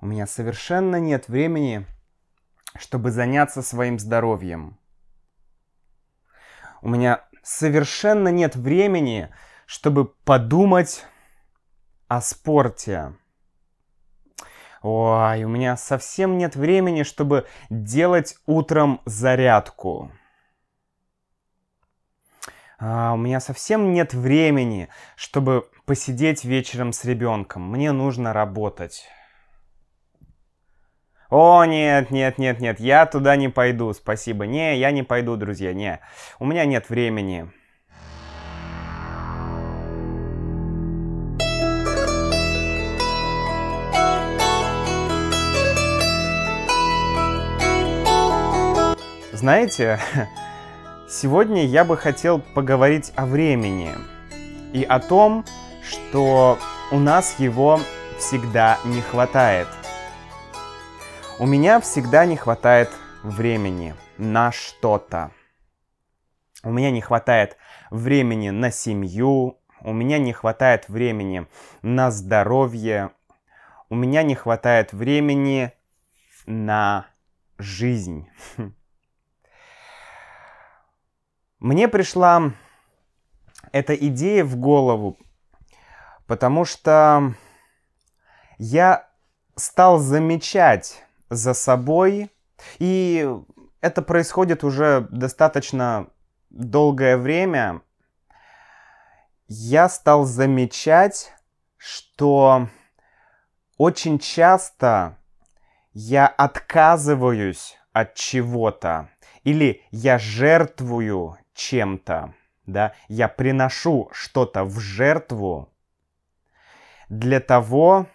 У меня совершенно нет времени, чтобы заняться своим здоровьем. У меня совершенно нет времени, чтобы подумать о спорте. Ой, у меня совсем нет времени, чтобы делать утром зарядку. А, у меня совсем нет времени, чтобы посидеть вечером с ребенком. Мне нужно работать. О, нет, нет, нет, нет, я туда не пойду, спасибо. Не, я не пойду, друзья, не. У меня нет времени. Знаете, сегодня я бы хотел поговорить о времени и о том, что у нас его всегда не хватает. У меня всегда не хватает времени на что-то. У меня не хватает времени на семью, у меня не хватает времени на здоровье, у меня не хватает времени на жизнь. Мне пришла эта идея в голову, потому что я стал замечать за собой, и это происходит уже достаточно долгое время, я стал замечать, что очень часто я отказываюсь от чего-то или я жертвую чем-то, да, я приношу что-то в жертву для того,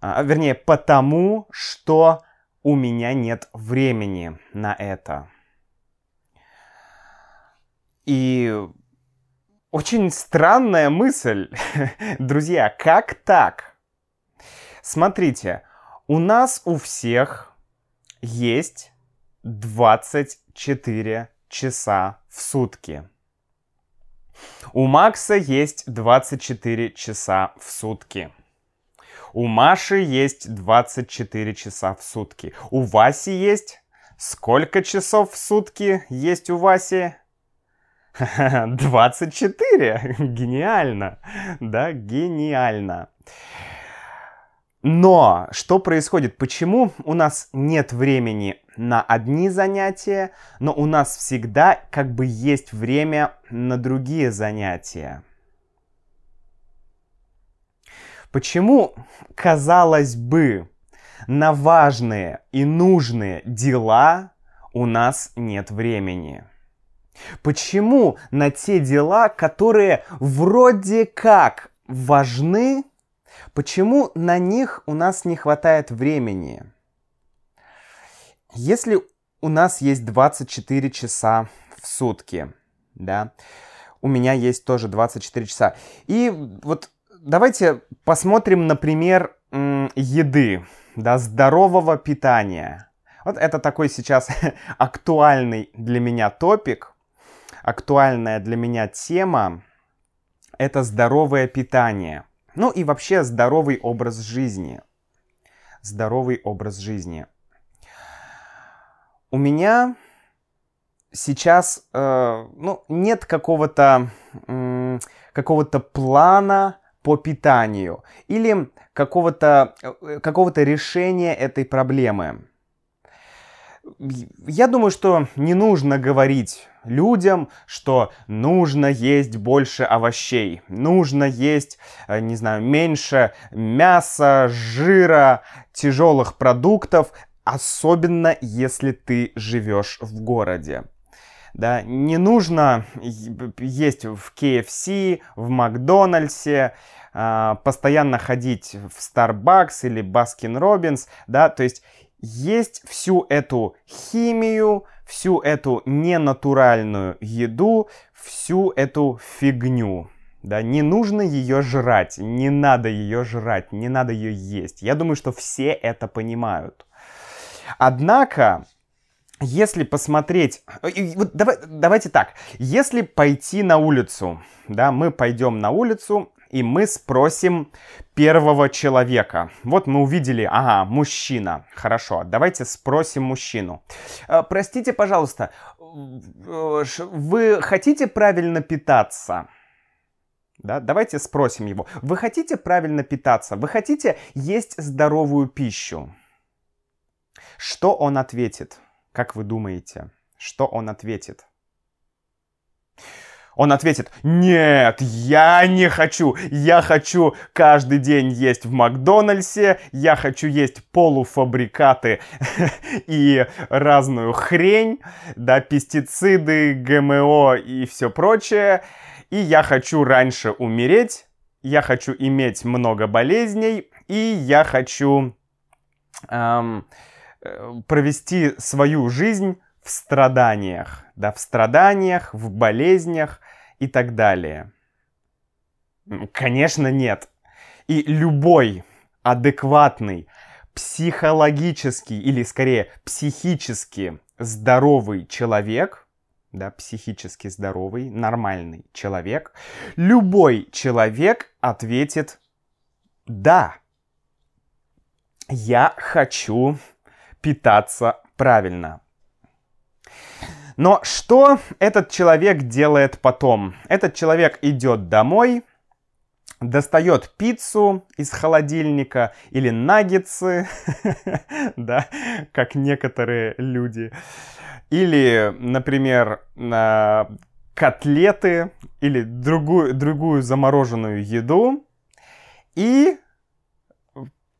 а, вернее, потому что у меня нет времени на это. И очень странная мысль, друзья, как так? Смотрите, у нас у всех есть 24 часа в сутки. У Макса есть 24 часа в сутки. У Маши есть 24 часа в сутки. У Васи есть... Сколько часов в сутки есть у Васи? 24! Гениально! Да, гениально. Но что происходит? Почему у нас нет времени на одни занятия, но у нас всегда как бы есть время на другие занятия. Почему, казалось бы, на важные и нужные дела у нас нет времени? Почему на те дела, которые вроде как важны, почему на них у нас не хватает времени? Если у нас есть 24 часа в сутки, да, у меня есть тоже 24 часа. И вот давайте посмотрим, например, еды, да, здорового питания. Вот это такой сейчас актуальный для меня топик, актуальная для меня тема. Это здоровое питание. Ну и вообще здоровый образ жизни. Здоровый образ жизни у меня сейчас э, ну, нет какого-то э, какого-то плана по питанию или какого-то э, какого-то решения этой проблемы. Я думаю, что не нужно говорить людям, что нужно есть больше овощей, нужно есть, э, не знаю, меньше мяса, жира, тяжелых продуктов. Особенно, если ты живешь в городе. Да, не нужно есть в KFC, в Макдональдсе, а, постоянно ходить в Starbucks или Baskin Robbins, да, то есть есть всю эту химию, всю эту ненатуральную еду, всю эту фигню. Да, не нужно ее жрать, не надо ее жрать, не надо ее есть. Я думаю, что все это понимают. Однако, если посмотреть, вот давай, давайте так, если пойти на улицу, да, мы пойдем на улицу и мы спросим первого человека. Вот мы увидели, ага, мужчина. Хорошо, давайте спросим мужчину. Э, простите, пожалуйста, вы хотите правильно питаться? Да? Давайте спросим его. Вы хотите правильно питаться? Вы хотите есть здоровую пищу? Что он ответит? Как вы думаете? Что он ответит? Он ответит, нет, я не хочу, я хочу каждый день есть в Макдональдсе, я хочу есть полуфабрикаты и разную хрень, да, пестициды, ГМО и все прочее, и я хочу раньше умереть, я хочу иметь много болезней, и я хочу эм, провести свою жизнь в страданиях, да, в страданиях, в болезнях и так далее? Конечно, нет. И любой адекватный, психологический или скорее психически здоровый человек, да, психически здоровый, нормальный человек, любой человек ответит «да». Я хочу питаться правильно. Но что этот человек делает потом? Этот человек идет домой, достает пиццу из холодильника или наггетсы, да, как некоторые люди. Или, например, котлеты или другую, другую замороженную еду и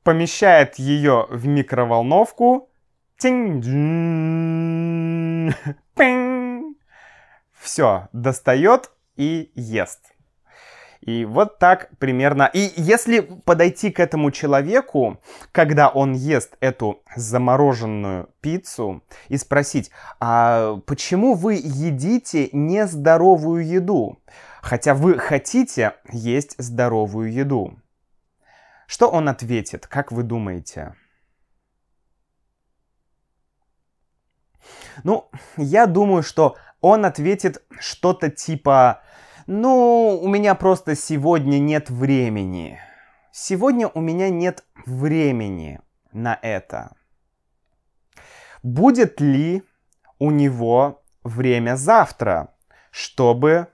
помещает ее в микроволновку все, достает и ест. И вот так примерно. И если подойти к этому человеку, когда он ест эту замороженную пиццу, и спросить, а почему вы едите нездоровую еду, хотя вы хотите есть здоровую еду? Что он ответит, как вы думаете? Ну, я думаю, что он ответит что-то типа «Ну, у меня просто сегодня нет времени». Сегодня у меня нет времени на это. Будет ли у него время завтра, чтобы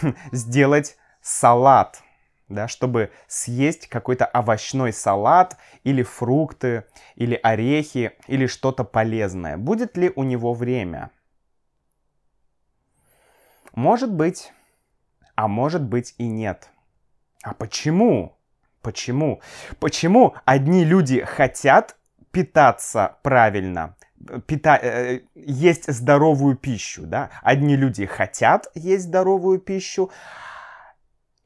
хм, сделать салат? Да, чтобы съесть какой-то овощной салат или фрукты, или орехи, или что-то полезное. Будет ли у него время? Может быть, а может быть и нет. А почему? Почему? Почему одни люди хотят питаться правильно, пита э, есть здоровую пищу, да? Одни люди хотят есть здоровую пищу,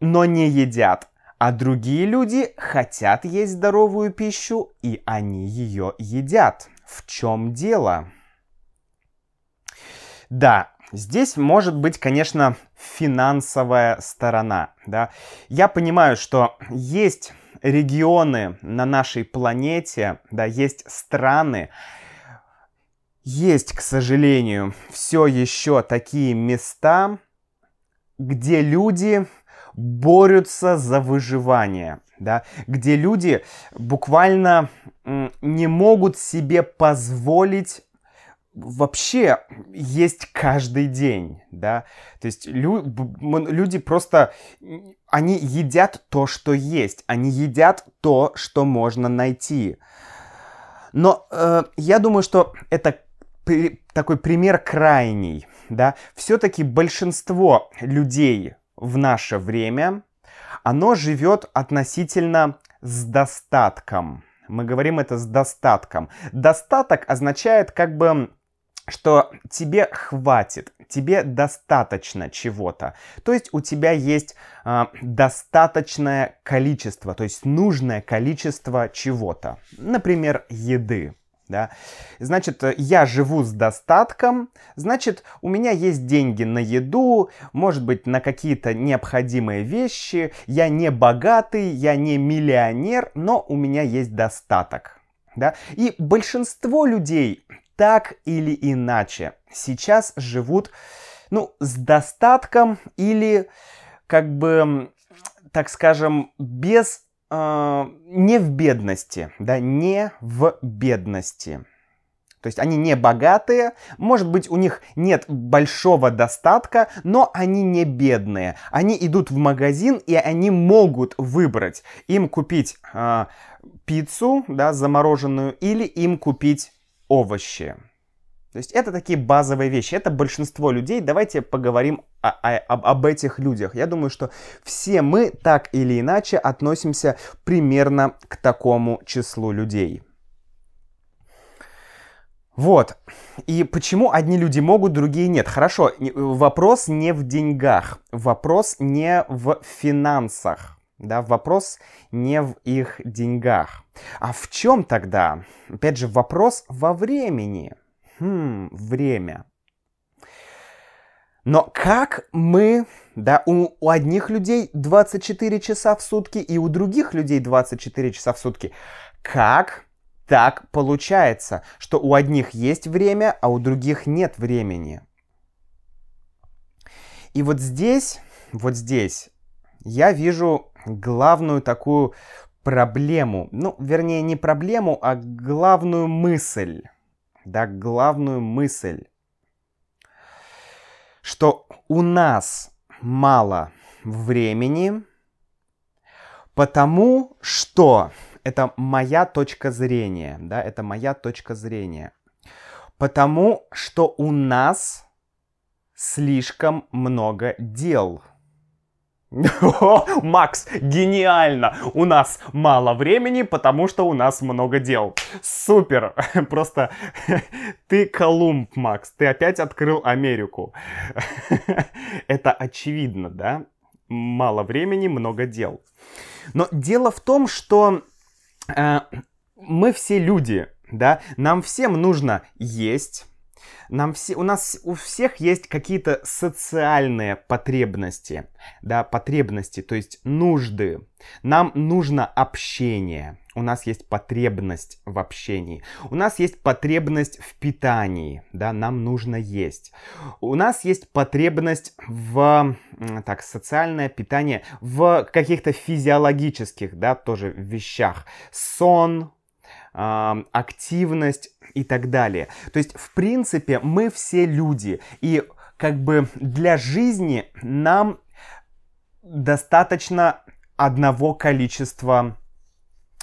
но не едят. А другие люди хотят есть здоровую пищу, и они ее едят. В чем дело? Да, здесь может быть, конечно, финансовая сторона. Да? Я понимаю, что есть регионы на нашей планете, да, есть страны, есть, к сожалению, все еще такие места, где люди борются за выживание, да, где люди буквально не могут себе позволить вообще есть каждый день, да, то есть лю люди просто, они едят то, что есть, они едят то, что можно найти. Но э, я думаю, что это при, такой пример крайний, да, все-таки большинство людей в наше время, оно живет относительно с достатком. Мы говорим это с достатком. Достаток означает как бы что тебе хватит, тебе достаточно чего-то. То есть у тебя есть э, достаточное количество, то есть нужное количество чего-то. Например, еды да. Значит, э, я живу с достатком, значит, у меня есть деньги на еду, может быть, на какие-то необходимые вещи, я не богатый, я не миллионер, но у меня есть достаток, да. И большинство людей так или иначе сейчас живут, ну, с достатком или как бы так скажем, без э, не в бедности, да, не в бедности. То есть они не богатые, может быть, у них нет большого достатка, но они не бедные. Они идут в магазин и они могут выбрать им купить э, пиццу, да, замороженную, или им купить овощи. То есть это такие базовые вещи. Это большинство людей. Давайте поговорим о, о, об, об этих людях. Я думаю, что все мы так или иначе относимся примерно к такому числу людей. Вот. И почему одни люди могут, другие нет? Хорошо, вопрос не в деньгах, вопрос не в финансах, да, вопрос не в их деньгах. А в чем тогда? Опять же, вопрос во времени. Хм, время. Но как мы, да, у, у одних людей 24 часа в сутки и у других людей 24 часа в сутки, как так получается, что у одних есть время, а у других нет времени. И вот здесь, вот здесь я вижу главную такую проблему. Ну, вернее, не проблему, а главную мысль. Да, главную мысль. Что у нас мало времени, потому что это моя точка зрения, да, это моя точка зрения. Потому что у нас слишком много дел. Макс, гениально! У нас мало времени, потому что у нас много дел. Супер! Просто ты Колумб, Макс. Ты опять открыл Америку. Это очевидно, да? Мало времени, много дел. Но дело в том, что э, мы все люди, да, нам всем нужно есть, нам все, у нас у всех есть какие-то социальные потребности, да, потребности, то есть нужды. Нам нужно общение. У нас есть потребность в общении. У нас есть потребность в питании, да, нам нужно есть. У нас есть потребность в, так, социальное питание в каких-то физиологических, да, тоже вещах. Сон, активность и так далее. То есть, в принципе, мы все люди. И как бы для жизни нам достаточно одного количества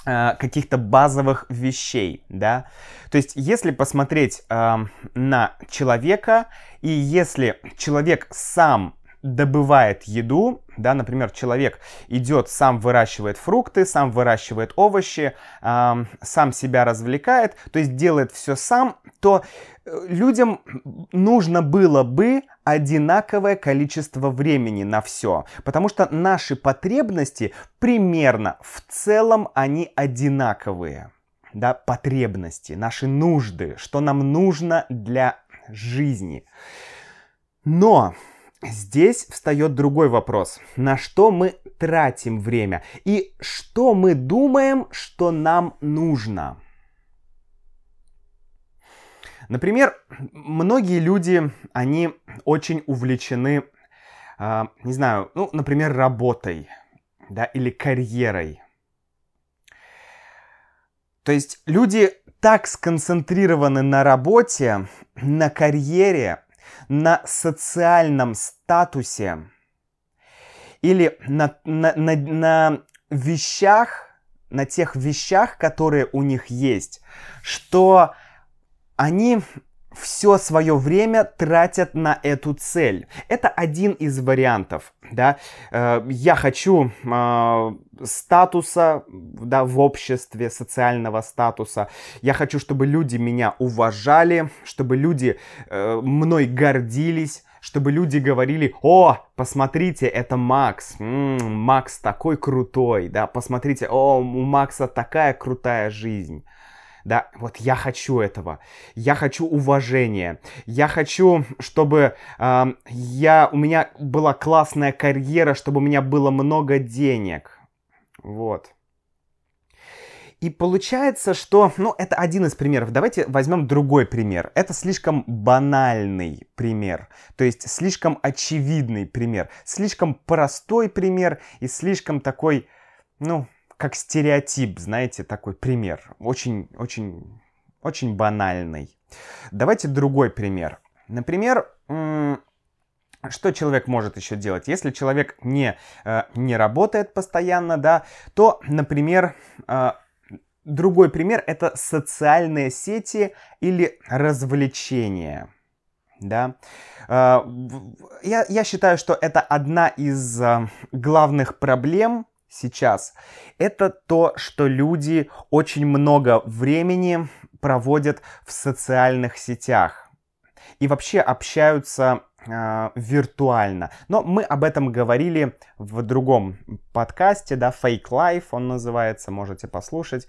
э, каких-то базовых вещей, да. То есть, если посмотреть э, на человека, и если человек сам добывает еду, да, например, человек идет, сам выращивает фрукты, сам выращивает овощи, э, сам себя развлекает, то есть делает все сам, то э, людям нужно было бы одинаковое количество времени на все, потому что наши потребности примерно в целом они одинаковые, да, потребности, наши нужды, что нам нужно для жизни. Но Здесь встает другой вопрос. На что мы тратим время? И что мы думаем, что нам нужно? Например, многие люди, они очень увлечены, э, не знаю, ну, например, работой, да, или карьерой. То есть люди так сконцентрированы на работе, на карьере, на социальном статусе или на, на, на, на вещах, на тех вещах, которые у них есть, что они все свое время тратят на эту цель. Это один из вариантов, да. Э, я хочу э, статуса, да, в обществе, социального статуса. Я хочу, чтобы люди меня уважали, чтобы люди э, мной гордились, чтобы люди говорили, о, посмотрите, это Макс, м-м, Макс такой крутой, да, посмотрите, о, у Макса такая крутая жизнь. Да, вот я хочу этого. Я хочу уважения. Я хочу, чтобы э, я, у меня была классная карьера, чтобы у меня было много денег. Вот. И получается, что, ну, это один из примеров. Давайте возьмем другой пример. Это слишком банальный пример, то есть слишком очевидный пример, слишком простой пример и слишком такой, ну, как стереотип, знаете, такой пример. Очень, очень, очень банальный. Давайте другой пример. Например, что человек может еще делать? Если человек не, э, не работает постоянно, да, то, например, э, другой пример это социальные сети или развлечения. Да? Э, я, я считаю, что это одна из главных проблем сейчас. Это то, что люди очень много времени проводят в социальных сетях и вообще общаются э, виртуально. Но мы об этом говорили в другом подкасте, да, Fake Life он называется, можете послушать.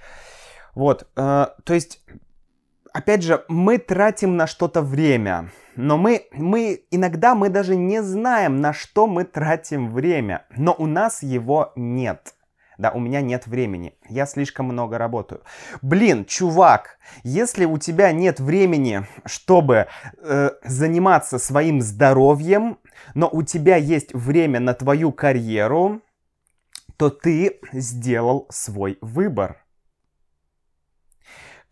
Вот, э, то есть, опять же, мы тратим на что-то время, но мы, мы иногда мы даже не знаем, на что мы тратим время, но у нас его нет. Да, у меня нет времени, я слишком много работаю. Блин, чувак, если у тебя нет времени, чтобы э, заниматься своим здоровьем, но у тебя есть время на твою карьеру, то ты сделал свой выбор.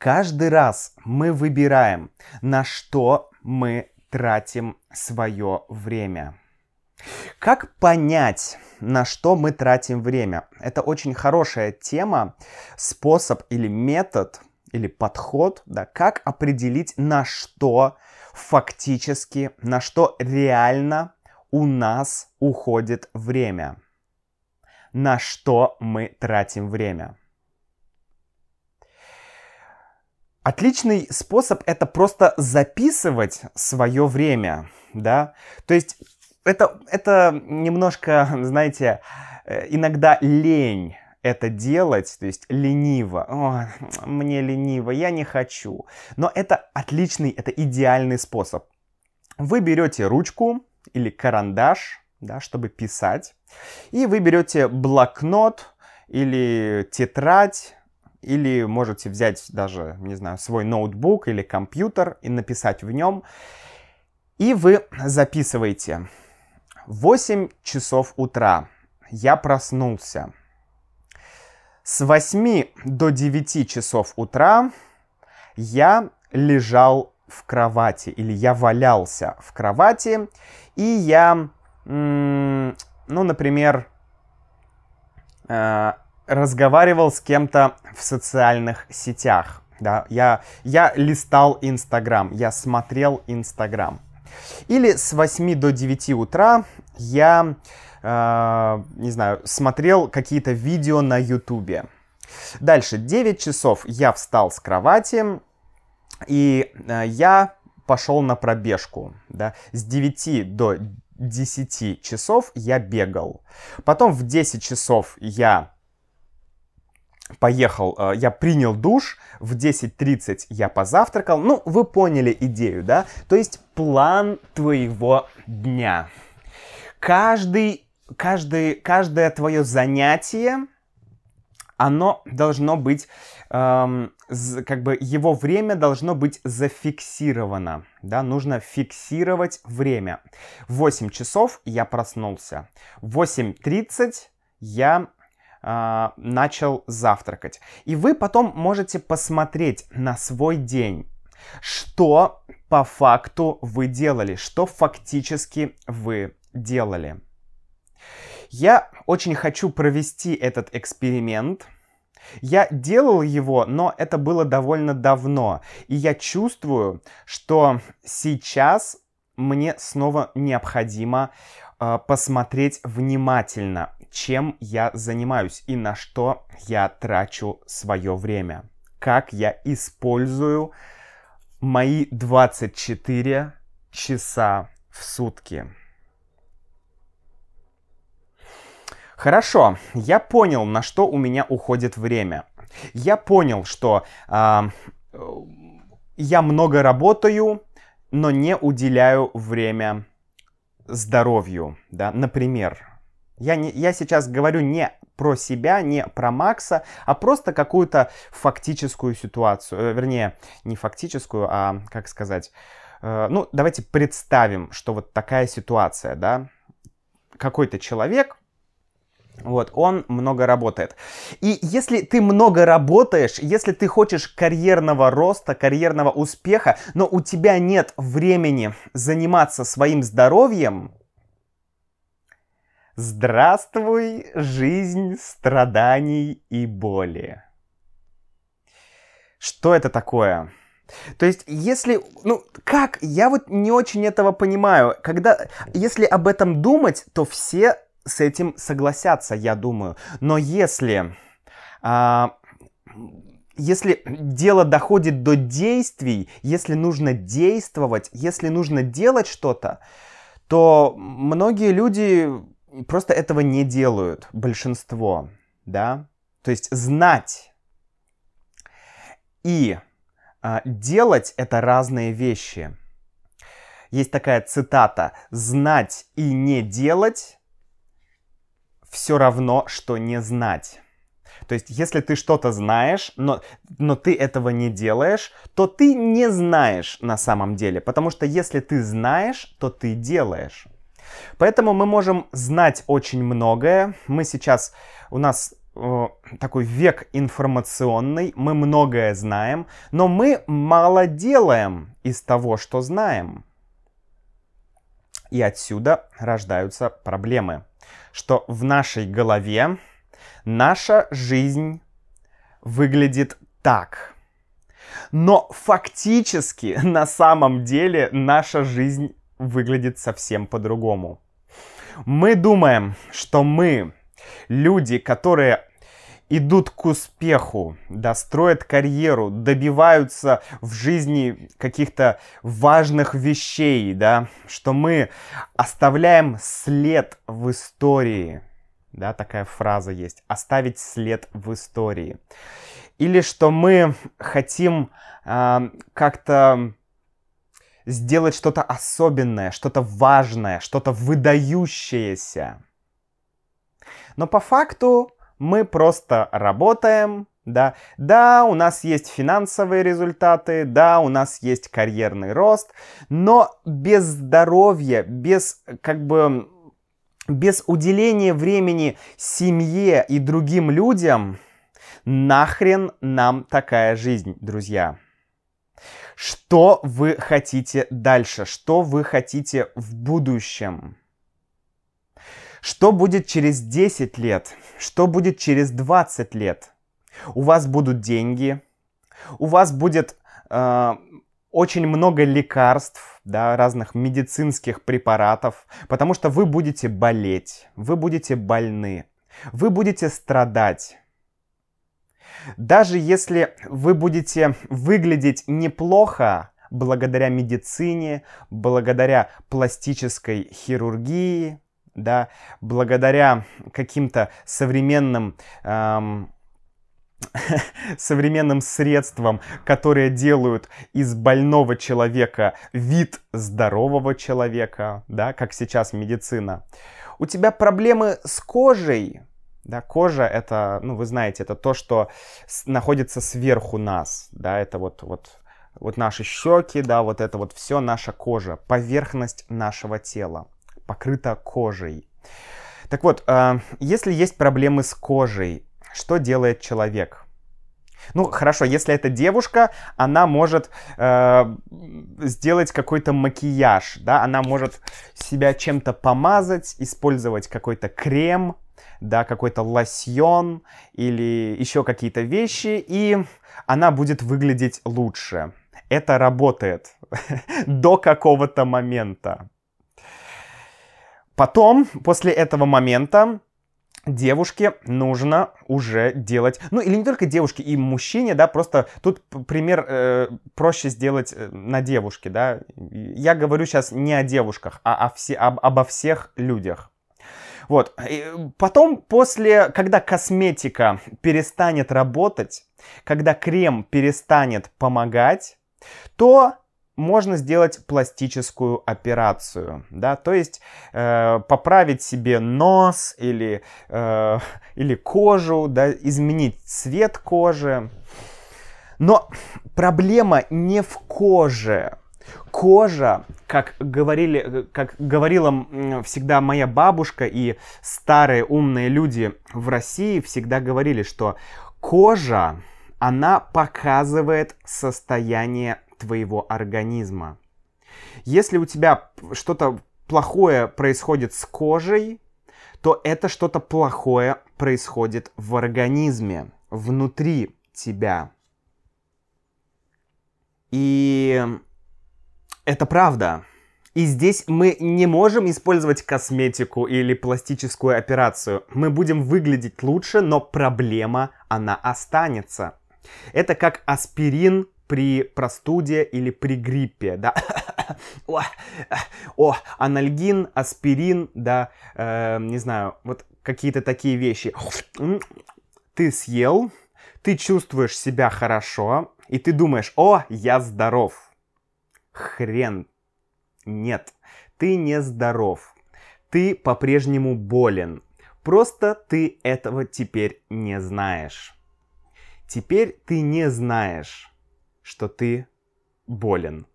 Каждый раз мы выбираем, на что мы тратим свое время. Как понять, на что мы тратим время? Это очень хорошая тема, способ или метод, или подход, да, как определить, на что фактически, на что реально у нас уходит время. На что мы тратим время. Отличный способ это просто записывать свое время, да. То есть это, это немножко, знаете, э, иногда лень это делать, то есть лениво. О, мне лениво, я не хочу. Но это отличный, это идеальный способ. Вы берете ручку или карандаш, да, чтобы писать, и вы берете блокнот или тетрадь, или можете взять даже, не знаю, свой ноутбук или компьютер и написать в нем. И вы записываете 8 часов утра. Я проснулся. С 8 до 9 часов утра я лежал в кровати или я валялся в кровати и я, ну, например, э, разговаривал с кем-то в социальных сетях. Да, я, я листал Инстаграм, я смотрел Инстаграм. Или с 8 до 9 утра я, э, не знаю, смотрел какие-то видео на Ютубе. Дальше, 9 часов я встал с кровати, и э, я пошел на пробежку. Да? С 9 до 10 часов я бегал. Потом в 10 часов я поехал, э, я принял душ, в 10.30 я позавтракал. Ну, вы поняли идею, да? То есть план твоего дня. Каждый, каждый, каждое твое занятие, оно должно быть, эм, как бы его время должно быть зафиксировано, да, нужно фиксировать время. В 8 часов я проснулся, в 8.30 я начал завтракать. И вы потом можете посмотреть на свой день, что по факту вы делали, что фактически вы делали. Я очень хочу провести этот эксперимент. Я делал его, но это было довольно давно. И я чувствую, что сейчас мне снова необходимо посмотреть внимательно, чем я занимаюсь и на что я трачу свое время. Как я использую мои 24 часа в сутки. Хорошо, я понял, на что у меня уходит время. Я понял, что э, я много работаю, но не уделяю время здоровью. Да? Например, Я, не, я сейчас говорю не про себя, не про Макса, а просто какую-то фактическую ситуацию. Э, вернее, не фактическую, а, как сказать, э, ну, давайте представим, что вот такая ситуация, да. Какой-то человек, вот, он много работает. И если ты много работаешь, если ты хочешь карьерного роста, карьерного успеха, но у тебя нет времени заниматься своим здоровьем, Здравствуй, жизнь страданий и боли. Что это такое? То есть, если, ну, как, я вот не очень этого понимаю. Когда, если об этом думать, то все с этим согласятся, я думаю. Но если, а, если дело доходит до действий, если нужно действовать, если нужно делать что-то, то многие люди просто этого не делают большинство, да. То есть знать и а, делать это разные вещи. Есть такая цитата: "Знать и не делать все равно, что не знать". То есть, если ты что-то знаешь, но, но ты этого не делаешь, то ты не знаешь на самом деле. Потому что если ты знаешь, то ты делаешь. Поэтому мы можем знать очень многое. Мы сейчас, у нас э, такой век информационный, мы многое знаем, но мы мало делаем из того, что знаем. И отсюда рождаются проблемы, что в нашей голове наша жизнь выглядит так. Но фактически, на самом деле, наша жизнь выглядит совсем по-другому. Мы думаем, что мы люди, которые идут к успеху, да, строят карьеру, добиваются в жизни каких-то важных вещей, да, что мы оставляем след в истории, да, такая фраза есть, оставить след в истории. Или что мы хотим э, как-то сделать что-то особенное, что-то важное, что-то выдающееся. Но по факту мы просто работаем, да, да, у нас есть финансовые результаты, да, у нас есть карьерный рост, но без здоровья, без как бы без уделения времени семье и другим людям, нахрен нам такая жизнь, друзья. Что вы хотите дальше? Что вы хотите в будущем? Что будет через 10 лет? Что будет через 20 лет? У вас будут деньги, у вас будет э, очень много лекарств, да, разных медицинских препаратов, потому что вы будете болеть, вы будете больны, вы будете страдать. Даже если вы будете выглядеть неплохо благодаря медицине, благодаря пластической хирургии, да, благодаря каким-то современным эм, современным средствам, которые делают из больного человека вид здорового человека, да, как сейчас медицина. У тебя проблемы с кожей, да, кожа это, ну, вы знаете, это то, что находится сверху нас. Да, это вот, вот, вот наши щеки, да, вот это вот все наша кожа, поверхность нашего тела, покрыта кожей. Так вот, э, если есть проблемы с кожей, что делает человек? Ну, хорошо, если это девушка, она может э, сделать какой-то макияж, да, она может себя чем-то помазать, использовать какой-то крем, да, какой-то лосьон или еще какие-то вещи, и она будет выглядеть лучше. Это работает до какого-то момента. Потом, после этого момента, девушке нужно уже делать, ну или не только девушке, и мужчине, да, просто тут пример э, проще сделать э, на девушке, да. Я говорю сейчас не о девушках, а о все, об, обо всех людях. Вот. И потом, после, когда косметика перестанет работать, когда крем перестанет помогать, то можно сделать пластическую операцию, да, то есть э, поправить себе нос или, э, или кожу, да, изменить цвет кожи. Но проблема не в коже. Кожа, как, говорили, как говорила всегда моя бабушка и старые умные люди в России всегда говорили, что кожа, она показывает состояние твоего организма. Если у тебя что-то плохое происходит с кожей, то это что-то плохое происходит в организме, внутри тебя. И это правда. И здесь мы не можем использовать косметику или пластическую операцию. Мы будем выглядеть лучше, но проблема, она останется. Это как аспирин при простуде или при гриппе, да. о, о, анальгин, аспирин, да, э, не знаю, вот какие-то такие вещи. Ты съел, ты чувствуешь себя хорошо, и ты думаешь, о, я здоров. Хрен. Нет, ты не здоров. Ты по-прежнему болен. Просто ты этого теперь не знаешь. Теперь ты не знаешь что ты болен.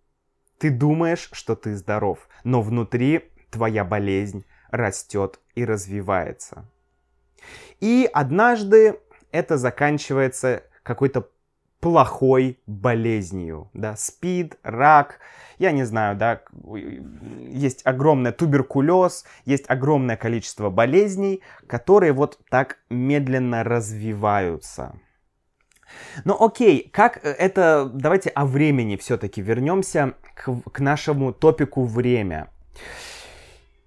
Ты думаешь, что ты здоров, но внутри твоя болезнь растет и развивается. И однажды это заканчивается какой-то плохой болезнью, да, спид, рак, я не знаю, да, есть огромный туберкулез, есть огромное количество болезней, которые вот так медленно развиваются. Ну окей, как э, это... Давайте о времени все-таки вернемся к, к нашему топику время.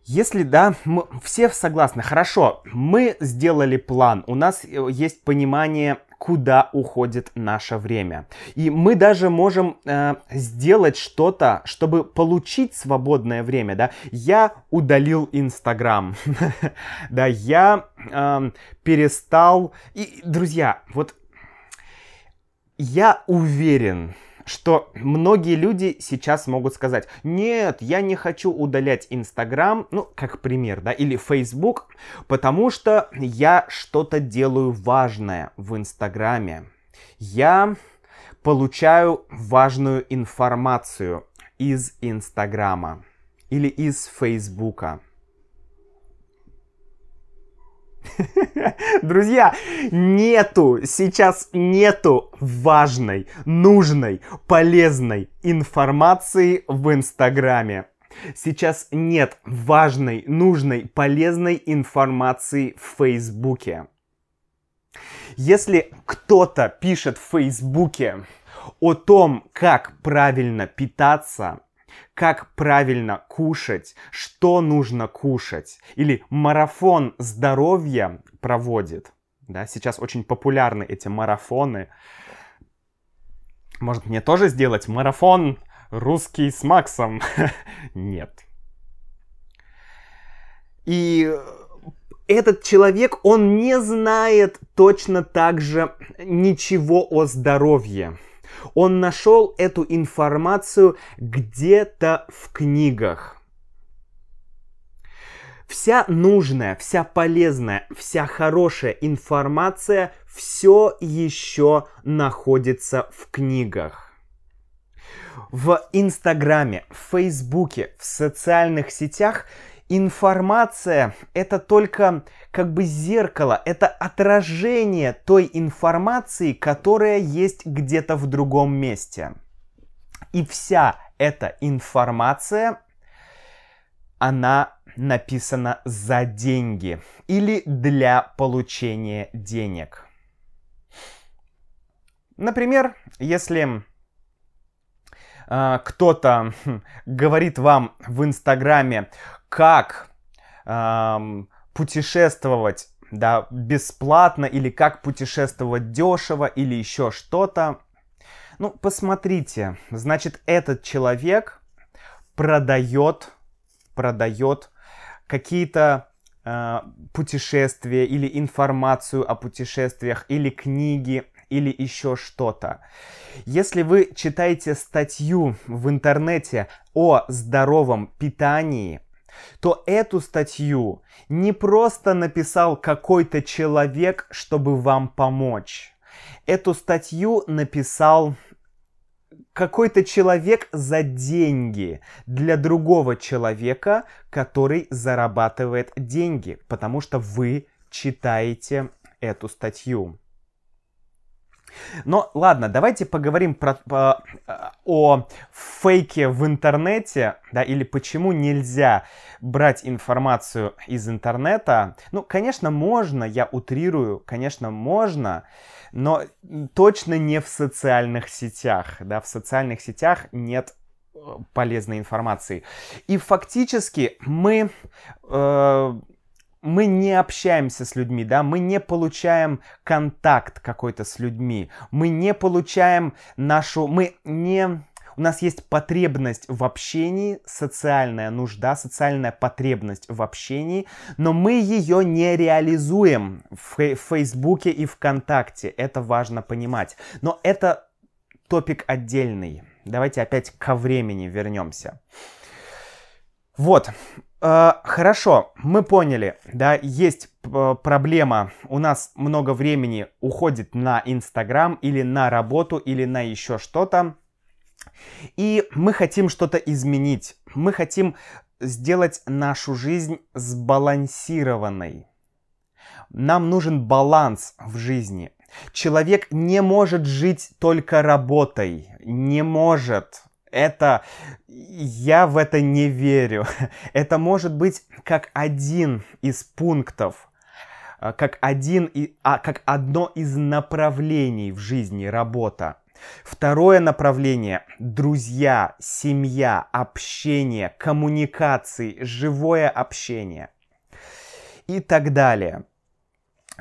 Если да, мы все согласны, хорошо, мы сделали план, у нас э, есть понимание, куда уходит наше время. И мы даже можем э, сделать что-то, чтобы получить свободное время, да. Я удалил Инстаграм, да, я э, перестал... И, друзья, вот я уверен, что многие люди сейчас могут сказать, нет, я не хочу удалять Инстаграм, ну, как пример, да, или Фейсбук, потому что я что-то делаю важное в Инстаграме. Я получаю важную информацию из Инстаграма или из Фейсбука. Друзья, нету, сейчас нету важной, нужной, полезной информации в Инстаграме. Сейчас нет важной, нужной, полезной информации в Фейсбуке. Если кто-то пишет в Фейсбуке о том, как правильно питаться, как правильно кушать, что нужно кушать. Или марафон здоровья проводит. Да, сейчас очень популярны эти марафоны. Может мне тоже сделать марафон русский с Максом? Нет. И этот человек, он не знает точно так же ничего о здоровье. Он нашел эту информацию где-то в книгах. Вся нужная, вся полезная, вся хорошая информация все еще находится в книгах. В Инстаграме, в Фейсбуке, в социальных сетях информация это только как бы зеркало, это отражение той информации, которая есть где-то в другом месте. И вся эта информация, она написана за деньги или для получения денег. Например, если э, кто-то хм, говорит вам в Инстаграме, как эм, путешествовать да, бесплатно или как путешествовать дешево или еще что-то. Ну, посмотрите, значит, этот человек продает, продает какие-то э, путешествия или информацию о путешествиях или книги или еще что-то. Если вы читаете статью в интернете о здоровом питании, то эту статью не просто написал какой-то человек, чтобы вам помочь. Эту статью написал какой-то человек за деньги для другого человека, который зарабатывает деньги, потому что вы читаете эту статью. Но ладно, давайте поговорим про, по, о фейке в интернете, да, или почему нельзя брать информацию из интернета. Ну, конечно, можно, я утрирую, конечно, можно, но точно не в социальных сетях, да, в социальных сетях нет э, полезной информации. И фактически мы э, мы не общаемся с людьми, да, мы не получаем контакт какой-то с людьми, мы не получаем нашу, мы не, у нас есть потребность в общении, социальная нужда, социальная потребность в общении, но мы ее не реализуем в Фейсбуке и ВКонтакте, это важно понимать. Но это топик отдельный. Давайте опять ко времени вернемся. Вот, хорошо, мы поняли, да, есть проблема, у нас много времени уходит на Инстаграм или на работу или на еще что-то, и мы хотим что-то изменить, мы хотим сделать нашу жизнь сбалансированной. Нам нужен баланс в жизни. Человек не может жить только работой, не может это... Я в это не верю. Это может быть как один из пунктов, а, как, один, а, как одно из направлений в жизни работа. Второе направление – друзья, семья, общение, коммуникации, живое общение и так далее.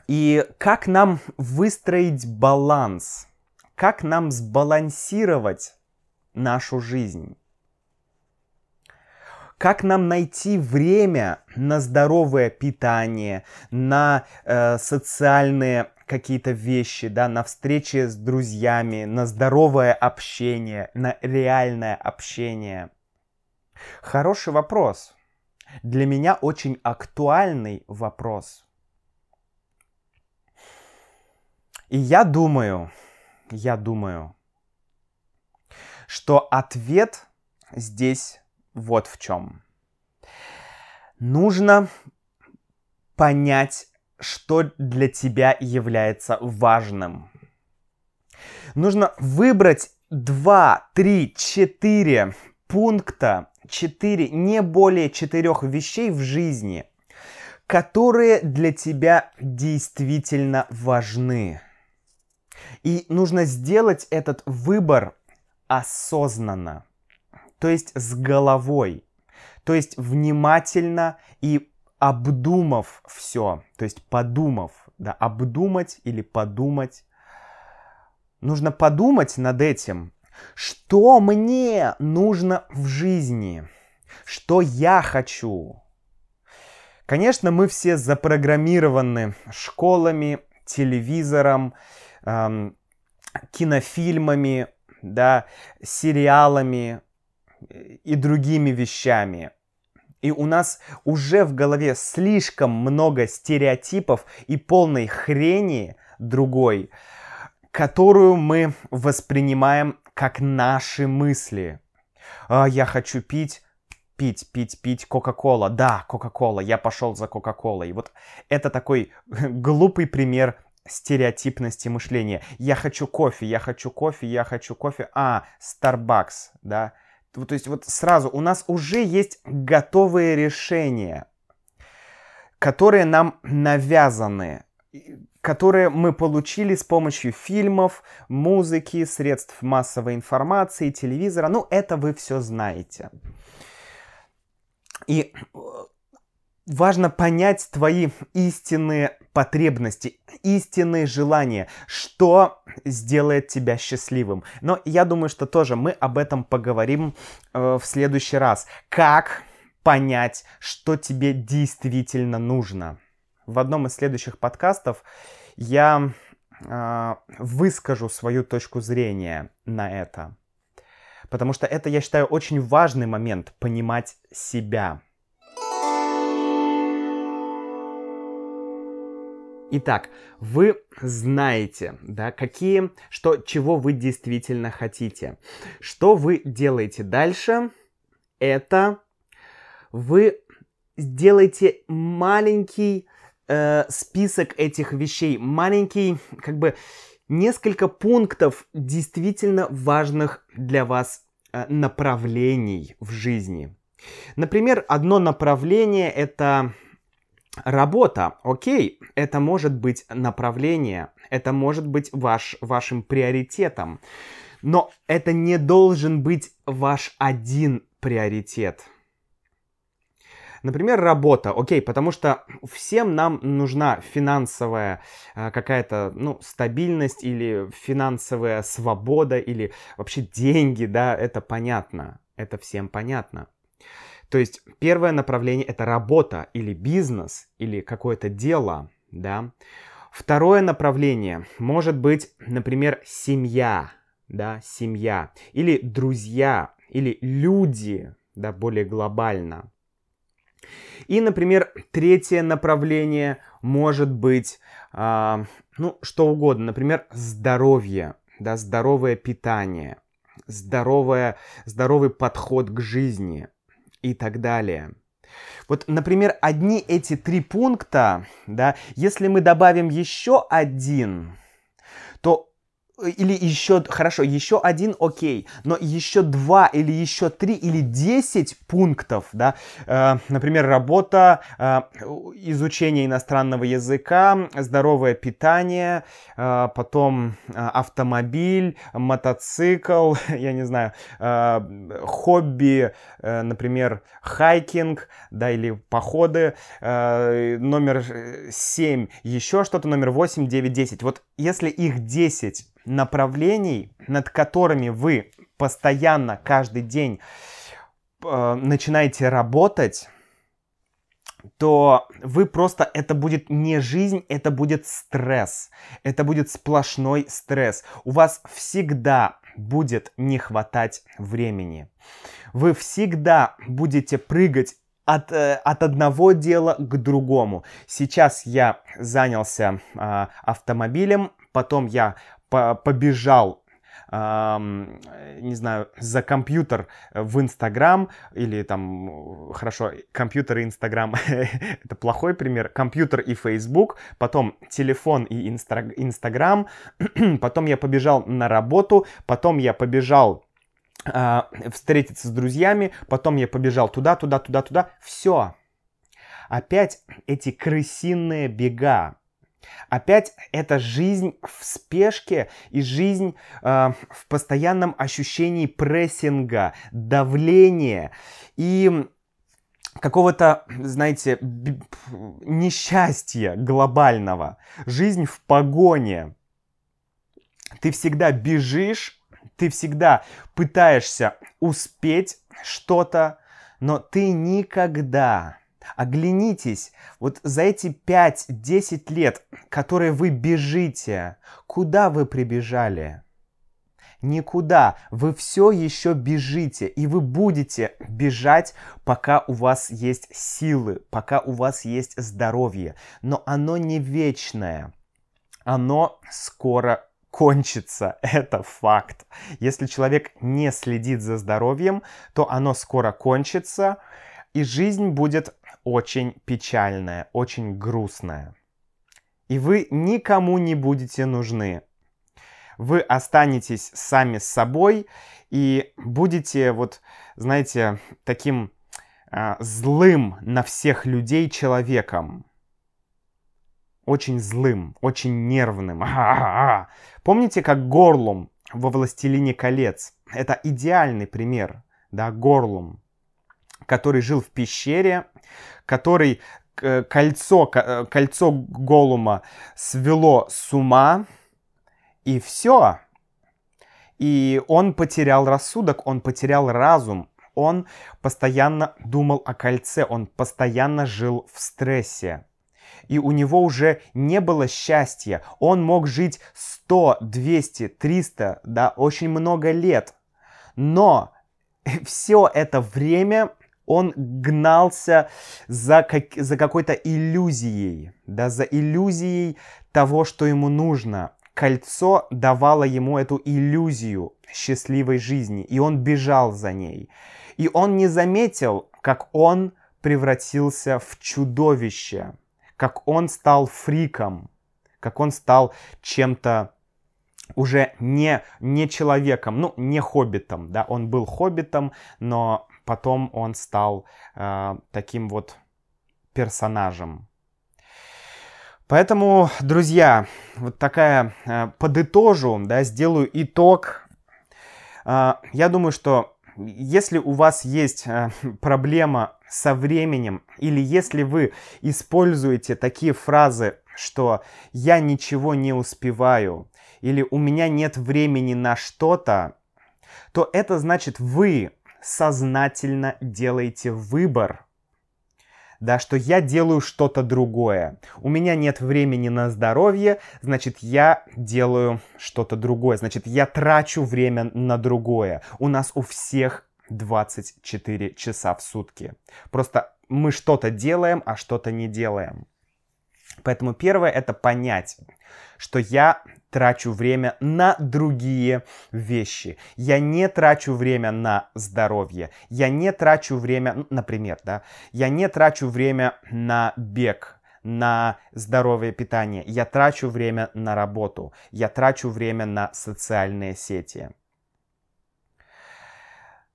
И как нам выстроить баланс? Как нам сбалансировать нашу жизнь. Как нам найти время на здоровое питание, на э, социальные какие-то вещи, да, на встречи с друзьями, на здоровое общение, на реальное общение? Хороший вопрос. Для меня очень актуальный вопрос. И я думаю, я думаю, что ответ здесь вот в чем. Нужно понять, что для тебя является важным. Нужно выбрать 2, 3, 4 пункта, 4, не более 4 вещей в жизни, которые для тебя действительно важны. И нужно сделать этот выбор осознанно, то есть с головой, то есть внимательно и обдумав все, то есть подумав, да, обдумать или подумать. Нужно подумать над этим, что мне нужно в жизни, что я хочу. Конечно, мы все запрограммированы школами, телевизором, эм, кинофильмами, да, сериалами и другими вещами. И у нас уже в голове слишком много стереотипов и полной хрени другой, которую мы воспринимаем как наши мысли. А, я хочу пить, пить, пить, пить Кока-Кола. Да, Кока-Кола, я пошел за Кока-Колой. Вот это такой глупый пример стереотипности мышления. Я хочу кофе, я хочу кофе, я хочу кофе. А, Starbucks, да. То есть вот сразу у нас уже есть готовые решения, которые нам навязаны, которые мы получили с помощью фильмов, музыки, средств массовой информации, телевизора. Ну, это вы все знаете. И э, важно понять твои истинные потребности, истинные желания, что сделает тебя счастливым. Но я думаю, что тоже мы об этом поговорим э, в следующий раз. Как понять, что тебе действительно нужно. В одном из следующих подкастов я э, выскажу свою точку зрения на это. Потому что это, я считаю, очень важный момент понимать себя. Итак, вы знаете, да, какие, что, чего вы действительно хотите. Что вы делаете дальше? Это вы сделаете маленький э, список этих вещей, маленький, как бы, несколько пунктов действительно важных для вас э, направлений в жизни. Например, одно направление это Работа, окей, это может быть направление, это может быть ваш, вашим приоритетом, но это не должен быть ваш один приоритет. Например, работа, окей, потому что всем нам нужна финансовая э, какая-то, ну, стабильность или финансовая свобода или вообще деньги, да, это понятно, это всем понятно. То есть первое направление это работа или бизнес или какое-то дело, да. Второе направление может быть, например, семья, да, семья или друзья или люди, да, более глобально. И, например, третье направление может быть, э, ну, что угодно, например, здоровье, да, здоровое питание, здоровое, здоровый подход к жизни – и так далее. Вот, например, одни эти три пункта, да, если мы добавим еще один, или еще, хорошо, еще один, окей, но еще два или еще три или десять пунктов, да, э, например, работа, э, изучение иностранного языка, здоровое питание, э, потом э, автомобиль, мотоцикл, я не знаю, э, хобби, э, например, хайкинг, да, или походы, э, номер семь, еще что-то, номер восемь, девять, десять. Вот если их десять направлений, над которыми вы постоянно каждый день э, начинаете работать, то вы просто, это будет не жизнь, это будет стресс. Это будет сплошной стресс. У вас всегда будет не хватать времени. Вы всегда будете прыгать от, э, от одного дела к другому. Сейчас я занялся э, автомобилем, потом я побежал не знаю, за компьютер в Инстаграм или там, хорошо, компьютер и Инстаграм это плохой пример, компьютер и Фейсбук, потом телефон и Инстаграм, потом я побежал на работу, потом я побежал э, встретиться с друзьями, потом я побежал туда, туда, туда, туда, все. Опять эти крысиные бега, Опять это жизнь в спешке и жизнь э, в постоянном ощущении прессинга, давления и какого-то, знаете, несчастья глобального. Жизнь в погоне. Ты всегда бежишь, ты всегда пытаешься успеть что-то, но ты никогда Оглянитесь, вот за эти 5-10 лет, которые вы бежите, куда вы прибежали? Никуда. Вы все еще бежите, и вы будете бежать, пока у вас есть силы, пока у вас есть здоровье. Но оно не вечное. Оно скоро кончится. Это факт. Если человек не следит за здоровьем, то оно скоро кончится, и жизнь будет очень печальная, очень грустная. И вы никому не будете нужны. Вы останетесь сами с собой и будете, вот, знаете, таким э, злым на всех людей человеком. Очень злым, очень нервным. А-а-а. Помните, как Горлум во «Властелине колец»? Это идеальный пример, да, Горлум который жил в пещере, который кольцо, э, кольцо Голума свело с ума, и все. И он потерял рассудок, он потерял разум, он постоянно думал о кольце, он постоянно жил в стрессе. и у него уже не было счастья. Он мог жить 100, 200, 300, да, очень много лет. Но все это время он гнался за, как, за какой-то иллюзией, да, за иллюзией того, что ему нужно. Кольцо давало ему эту иллюзию счастливой жизни, и он бежал за ней. И он не заметил, как он превратился в чудовище, как он стал фриком, как он стал чем-то уже не, не человеком, ну, не хоббитом, да, он был хоббитом, но потом он стал э, таким вот персонажем. Поэтому, друзья, вот такая э, подытожу, да, сделаю итог. Э, я думаю, что если у вас есть э, проблема со временем, или если вы используете такие фразы, что я ничего не успеваю, или у меня нет времени на что-то, то это значит вы сознательно делаете выбор, да, что я делаю что-то другое. У меня нет времени на здоровье, значит, я делаю что-то другое, значит, я трачу время на другое. У нас у всех 24 часа в сутки. Просто мы что-то делаем, а что-то не делаем. Поэтому первое это понять, что я трачу время на другие вещи. Я не трачу время на здоровье. Я не трачу время, например, да, я не трачу время на бег, на здоровое питание. Я трачу время на работу. Я трачу время на социальные сети.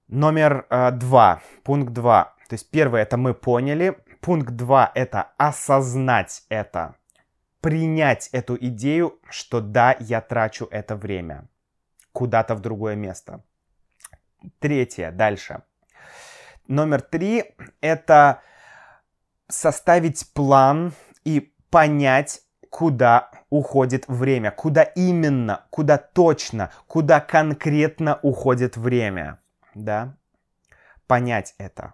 Номер э, два, пункт два. То есть первое это мы поняли. Пункт два это осознать это принять эту идею, что да, я трачу это время куда-то в другое место. Третье, дальше. Номер три – это составить план и понять, куда уходит время, куда именно, куда точно, куда конкретно уходит время, да, понять это.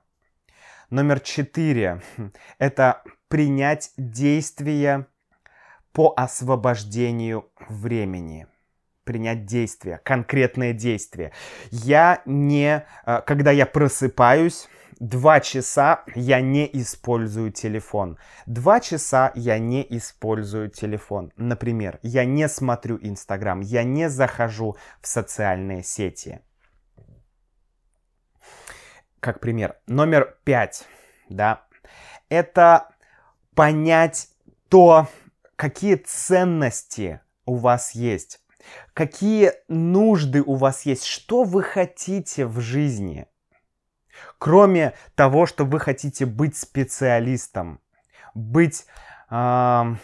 Номер четыре – это принять действия по освобождению времени принять действие, конкретное действие. Я не, э, когда я просыпаюсь, два часа я не использую телефон. Два часа я не использую телефон. Например, я не смотрю Инстаграм, я не захожу в социальные сети. Как пример. Номер пять, да, это понять то, какие ценности у вас есть, какие нужды у вас есть, что вы хотите в жизни. Кроме того, что вы хотите быть специалистом, быть, э,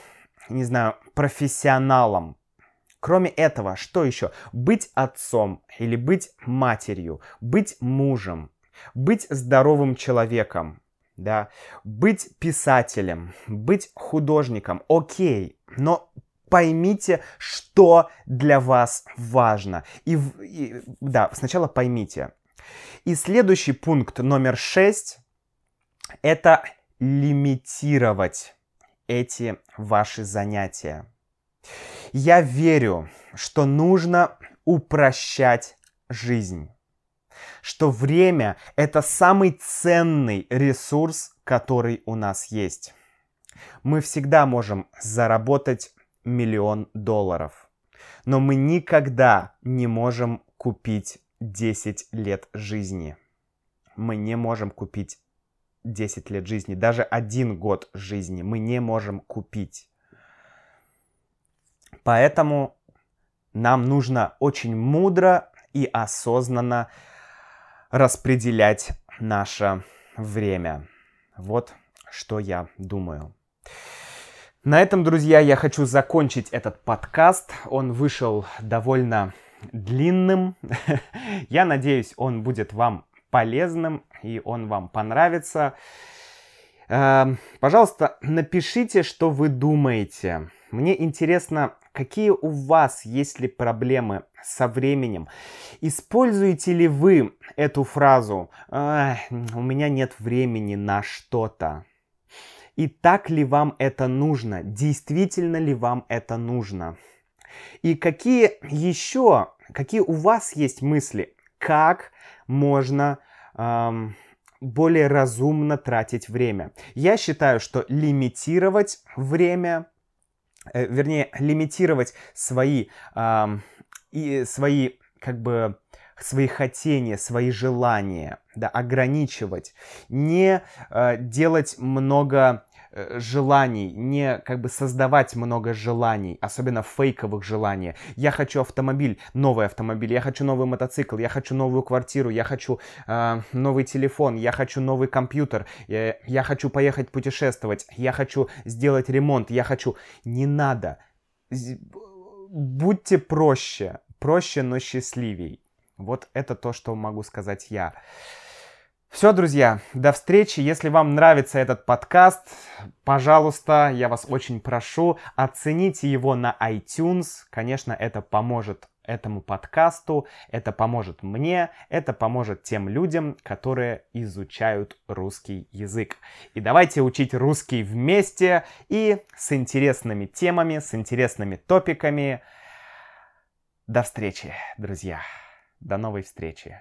не знаю, профессионалом. Кроме этого, что еще? Быть отцом или быть матерью, быть мужем, быть здоровым человеком, да, быть писателем, быть художником, окей, но поймите, что для вас важно. И, и да, сначала поймите. И следующий пункт номер шесть – это лимитировать эти ваши занятия. Я верю, что нужно упрощать жизнь что время — это самый ценный ресурс, который у нас есть. Мы всегда можем заработать миллион долларов, но мы никогда не можем купить 10 лет жизни. Мы не можем купить 10 лет жизни, даже один год жизни мы не можем купить. Поэтому нам нужно очень мудро и осознанно распределять наше время. Вот что я думаю. На этом, друзья, я хочу закончить этот подкаст. Он вышел довольно длинным. я надеюсь, он будет вам полезным и он вам понравится. Эм, пожалуйста, напишите, что вы думаете. Мне интересно, какие у вас есть ли проблемы со временем. Используете ли вы эту фразу «У меня нет времени на что-то»? И так ли вам это нужно? Действительно ли вам это нужно? И какие еще, какие у вас есть мысли, как можно эм, более разумно тратить время? Я считаю, что лимитировать время, э, вернее, лимитировать свои, э, и свои как бы свои хотения, свои желания, да, ограничивать, не э, делать много желаний, не как бы создавать много желаний, особенно фейковых желаний. Я хочу автомобиль, новый автомобиль, я хочу новый мотоцикл, я хочу новую квартиру, я хочу э, новый телефон, я хочу новый компьютер, я, я хочу поехать путешествовать, я хочу сделать ремонт, я хочу... Не надо. Будьте проще, проще, но счастливей. Вот это то, что могу сказать я. Все, друзья, до встречи. Если вам нравится этот подкаст, пожалуйста, я вас очень прошу, оцените его на iTunes. Конечно, это поможет этому подкасту, это поможет мне, это поможет тем людям, которые изучают русский язык. И давайте учить русский вместе и с интересными темами, с интересными топиками. До встречи, друзья. До новой встречи.